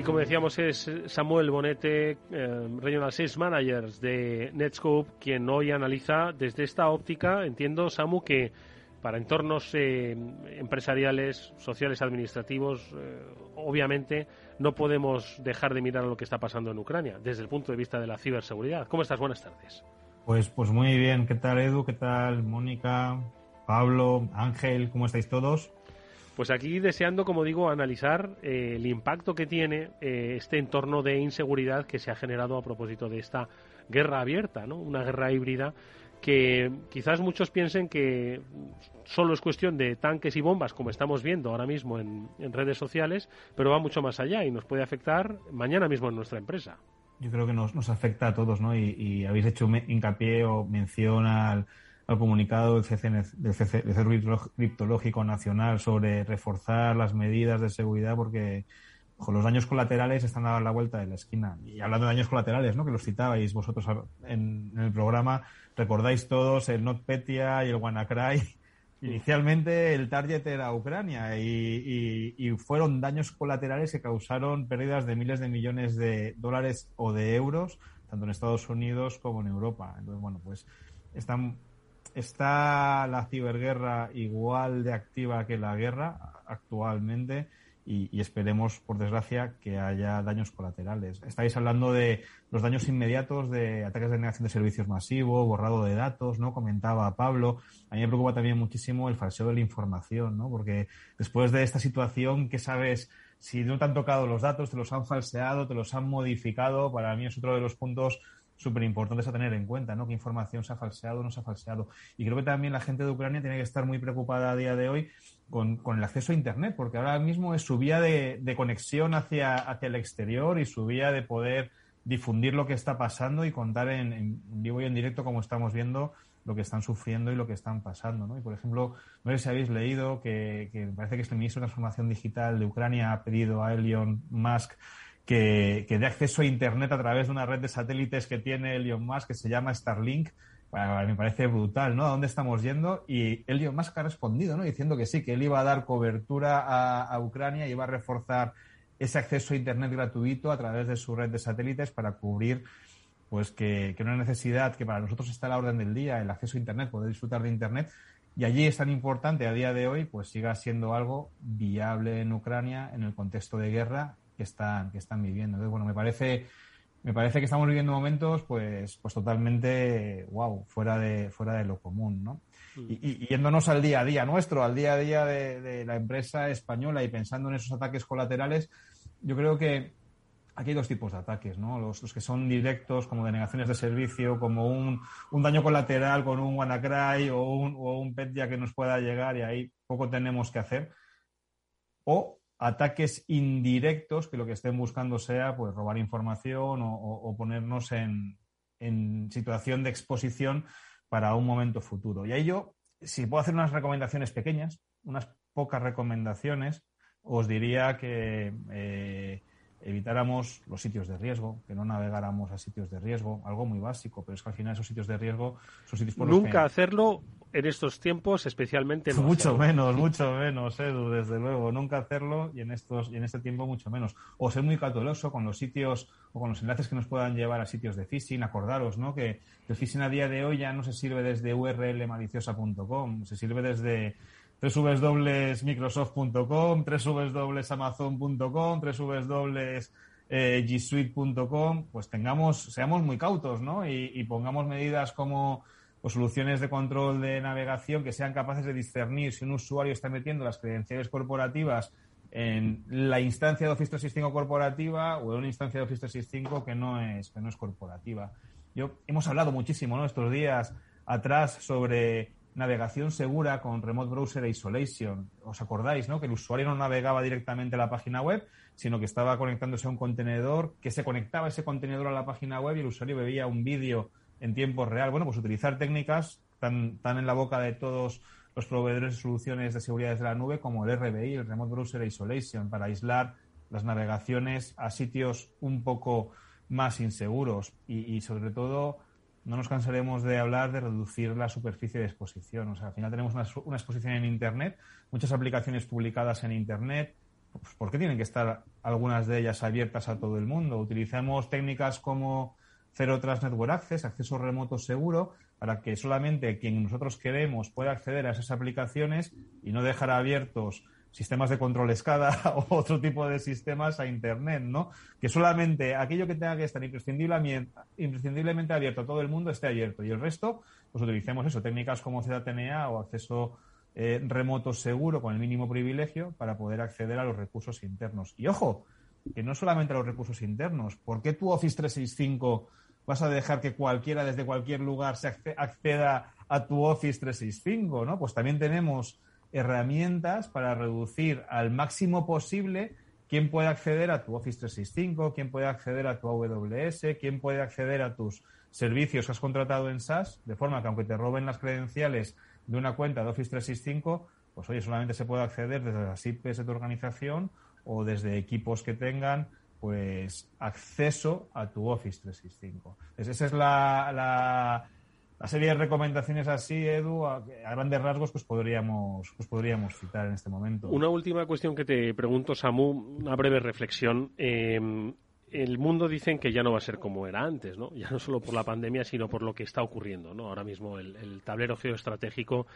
Y como decíamos, es Samuel Bonete, eh, Regional Sales Managers de Netscope, quien hoy analiza desde esta óptica, entiendo, Samu, que para entornos eh, empresariales, sociales, administrativos, eh, obviamente no podemos dejar de mirar lo que está pasando en Ucrania desde el punto de vista de la ciberseguridad. ¿Cómo estás? Buenas tardes. Pues, pues muy bien. ¿Qué tal, Edu? ¿Qué tal, Mónica? Pablo, Ángel, ¿cómo estáis todos? Pues aquí deseando, como digo, analizar eh, el impacto que tiene eh, este entorno de inseguridad que se ha generado a propósito de esta guerra abierta, ¿no? Una guerra híbrida que quizás muchos piensen que solo es cuestión de tanques y bombas, como estamos viendo ahora mismo en, redes sociales, pero va mucho más allá y nos puede afectar mañana mismo en nuestra empresa. Yo creo que nos, nos afecta a todos, ¿no? Y, y habéis hecho hincapié o mención al al comunicado del, CCN, del, Centro Criptológico Nacional sobre reforzar las medidas de seguridad porque los daños colaterales están a la vuelta de la esquina. Y hablando de daños colaterales, ¿no? que los citabais vosotros en, el programa, recordáis todos el NotPetya y el WannaCry. Inicialmente el target era Ucrania y, y, fueron daños colaterales que causaron pérdidas de miles de millones de dólares o de euros, tanto en Estados Unidos como en Europa. Entonces, bueno, pues están está la ciberguerra igual de activa que la guerra actualmente y, esperemos, por desgracia, que haya daños colaterales. Estáis hablando de los daños inmediatos de ataques de negación de servicios masivos, borrado de datos, ¿no? Comentaba Pablo. A mí me preocupa también muchísimo el falseo de la información, ¿no? Porque después de esta situación, ¿qué sabes? Si no te han tocado los datos, te los han falseado, te los han modificado, para mí es otro de los puntos súper importantes a tener en cuenta, ¿no? ¿Qué información se ha falseado o no se ha falseado? Y creo que también la gente de Ucrania tiene que estar muy preocupada a día de hoy con, el acceso a Internet, porque ahora mismo es su vía de, conexión hacia, hacia el exterior y su vía de poder difundir lo que está pasando y contar en, vivo y en directo, como estamos viendo, lo que están sufriendo y lo que están pasando. ¿no? Y, por ejemplo, no sé si habéis leído que, que parece que el ministro de Transformación Digital de Ucrania ha pedido a Elon Musk que, dé acceso a Internet a través de una red de satélites que tiene Elon Musk que se llama Starlink. me parece brutal, ¿no? ¿A dónde estamos yendo? Y Elon Musk ha respondido, ¿no? Diciendo que sí, que él iba a dar cobertura a, Ucrania y iba a reforzar ese acceso a Internet gratuito a través de su red de satélites para cubrir pues que, que una necesidad que para nosotros está a la orden del día, el acceso a Internet, poder disfrutar de Internet, y allí es tan importante a día de hoy, pues siga siendo algo viable en Ucrania en el contexto de guerra que están, que están viviendo. Entonces, bueno, me parece, me parece que estamos viviendo momentos pues, pues totalmente, wow, fuera de, fuera de lo común, ¿no? Mm. Y, yéndonos al día a día nuestro, al día a día de, la empresa española y pensando en esos ataques colaterales, yo creo que aquí hay dos tipos de ataques, ¿no? Los, los, que son directos, como denegaciones de servicio, como un, un daño colateral con un WannaCry o un, o un PETYA que nos pueda llegar y ahí poco tenemos que hacer. O ataques indirectos que lo que estén buscando sea pues robar información o, ponernos en, situación de exposición para un momento futuro. Y ahí yo, si puedo hacer unas recomendaciones pequeñas, unas pocas recomendaciones, os diría que eh, evitáramos los sitios de riesgo, que no navegáramos a sitios de riesgo, algo muy básico, pero es que al final esos sitios de riesgo son sitios por Nunca los que... hacerlo en estos tiempos, especialmente. mucho menos, mucho menos, Edu, desde luego. Nunca hacerlo y en estos y en este tiempo mucho menos. O ser muy cauteloso con los sitios o con los enlaces que nos puedan llevar a sitios de phishing. Acordaros, ¿no? Que el phishing a día de hoy ya no se sirve desde urlmaliciosa.com, se sirve desde www.microsoft.com, www.amazon.com, www.gsuite.com, pues tengamos, seamos muy cautos, ¿no? Y, pongamos medidas como o soluciones de control de navegación que sean capaces de discernir si un usuario está metiendo las credenciales corporativas en la instancia de Office 365 corporativa o en una instancia de Office 365 que no es, que no es corporativa. Yo, hemos hablado muchísimo ¿no? estos días atrás sobre navegación segura con Remote Browser Isolation. ¿Os acordáis, no? Que el usuario no navegaba directamente a la página web, sino que estaba conectándose a un contenedor, que se conectaba ese contenedor a la página web y el usuario veía un vídeo en tiempo real. Bueno, pues utilizar técnicas tan, tan en la boca de todos los proveedores de soluciones de seguridad de la nube como el RBI, el Remote Browser Isolation, para aislar las navegaciones a sitios un poco más inseguros y, sobre todo no nos cansaremos de hablar de reducir la superficie de exposición. O sea, al final tenemos una, exposición en Internet, muchas aplicaciones publicadas en Internet. Pues, ¿Por qué tienen que estar algunas de ellas abiertas a todo el mundo? Utilizamos técnicas como Zero Trust Network Access, acceso remoto seguro, para que solamente quien nosotros queremos pueda acceder a esas aplicaciones y no dejar abiertos sistemas de control escada o otro tipo de sistemas a Internet, ¿no? Que solamente aquello que tenga que estar imprescindiblemente, abierto a todo el mundo esté abierto y el resto, pues utilicemos eso, técnicas como ZTNA o acceso eh, remoto seguro con el mínimo privilegio para poder acceder a los recursos internos. Y ojo, que no solamente a los recursos internos, ¿por qué tu Office 365 vas a dejar que cualquiera desde cualquier lugar se acceda a tu Office 365, ¿no? Pues también tenemos herramientas para reducir al máximo posible quién puede acceder a tu Office 365, quién puede acceder a tu AWS, quién puede acceder a tus servicios que has contratado en SaaS, de forma que aunque te roben las credenciales de una cuenta de Office 365, pues oye, solamente se puede acceder desde las IPs de tu organización o desde equipos que tengan pues acceso a tu Office 365. esa es la serie de recomendaciones así, Edu, a, grandes rasgos, pues podríamos, pues podríamos citar en este momento. Una última cuestión que te pregunto, Samu, una breve reflexión. Em, el mundo dicen que ya no va a ser como era antes, ¿no? Ya no solo por la pandemia, sino por lo que está ocurriendo, ¿no? Ahora mismo el, tablero geoestratégico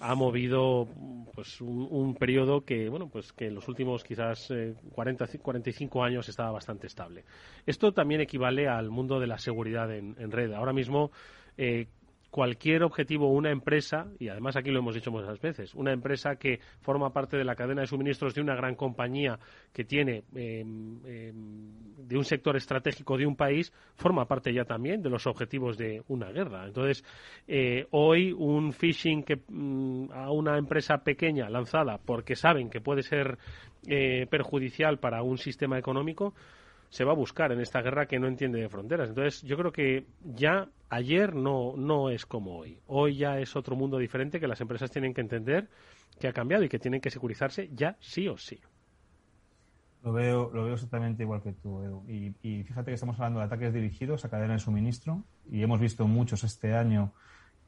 ha movido pues un, periodo que bueno pues que en los últimos quizás 40 eh, 45 años estaba bastante estable esto también equivale al mundo de la seguridad en, en red ahora mismo eh, cualquier objetivo una empresa, y además aquí lo hemos dicho muchas veces, una empresa que forma parte de la cadena de suministros de una gran compañía que tiene em, em, de un sector estratégico de un país, forma parte ya también de los objetivos de una guerra. Entonces, eh, hoy un phishing que, mm, a una empresa pequeña lanzada porque saben que puede ser eh, perjudicial para un sistema económico, se va a buscar en esta guerra que no entiende de fronteras. Entonces, yo creo que ya ayer no, no es como hoy. Hoy ya es otro mundo diferente que las empresas tienen que entender que ha cambiado y que tienen que securizarse ya sí o sí. Lo veo, lo veo exactamente igual que tú, Edu. Y, y fíjate que estamos hablando de ataques dirigidos a cadena de suministro y hemos visto muchos este año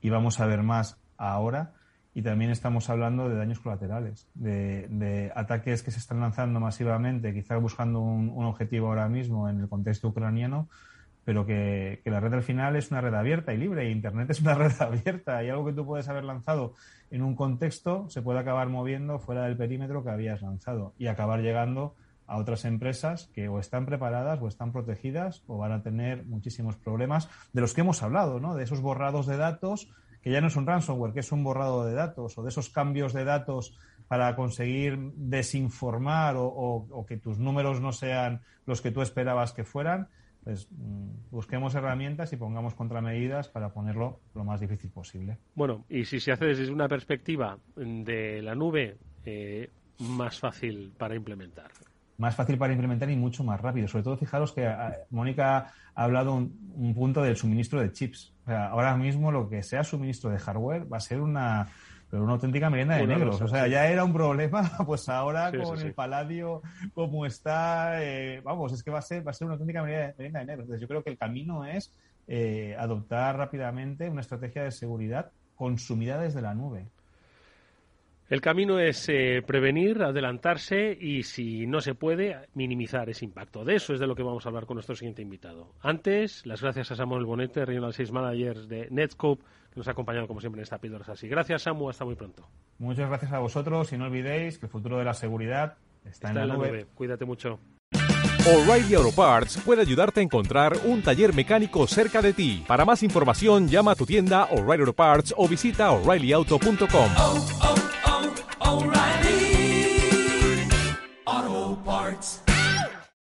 y vamos a ver más ahora. Y también estamos hablando de daños colaterales, de, ataques que se están lanzando masivamente, quizás buscando un, objetivo ahora mismo en el contexto ucraniano, pero que, la red al final es una red abierta y libre, y Internet es una red abierta, y algo que tú puedes haber lanzado en un contexto se puede acabar moviendo fuera del perímetro que habías lanzado y acabar llegando a otras empresas que o están preparadas o están protegidas o van a tener muchísimos problemas de los que hemos hablado, ¿no? De esos borrados de datos que ya no es un ransomware, que es un borrado de datos o de esos cambios de datos para conseguir desinformar o, que tus números no sean los que tú esperabas que fueran, pues mm, busquemos herramientas y pongamos contramedidas para ponerlo lo más difícil posible. Bueno, y si se hace desde una perspectiva de la nube, eh, más fácil para implementar más fácil para implementar y mucho más rápido. Sobre todo, fijaros que ah, Mónica ha hablado un, punto del suministro de chips. ahora mismo lo que sea suministro de hardware va a ser una, pero una auténtica merienda de negros. O sea, ya era un problema, pues ahora con el paladio como está, eh, vamos, es que va a ser, va a ser una auténtica merienda de negros. Entonces, yo creo que el camino es eh, adoptar rápidamente una estrategia de seguridad consumida desde la nube. El camino es eh, prevenir, adelantarse y, si no se puede, minimizar ese impacto. De eso es de lo que vamos a hablar con nuestro siguiente invitado. Antes, las gracias a Samuel Bonete, Regional Sales Manager de Netscope, que nos ha acompañado como siempre en esta píldora así. Gracias, Samu. Hasta muy pronto. Muchas gracias a vosotros y no olvidéis que el futuro de la seguridad está, en, la, nube. Cuídate mucho. O'Reilly Auto Parts puede ayudarte a encontrar un taller mecánico cerca de ti. Para más información, llama a tu tienda O'Reilly Auto Parts o visita oreillyauto.com.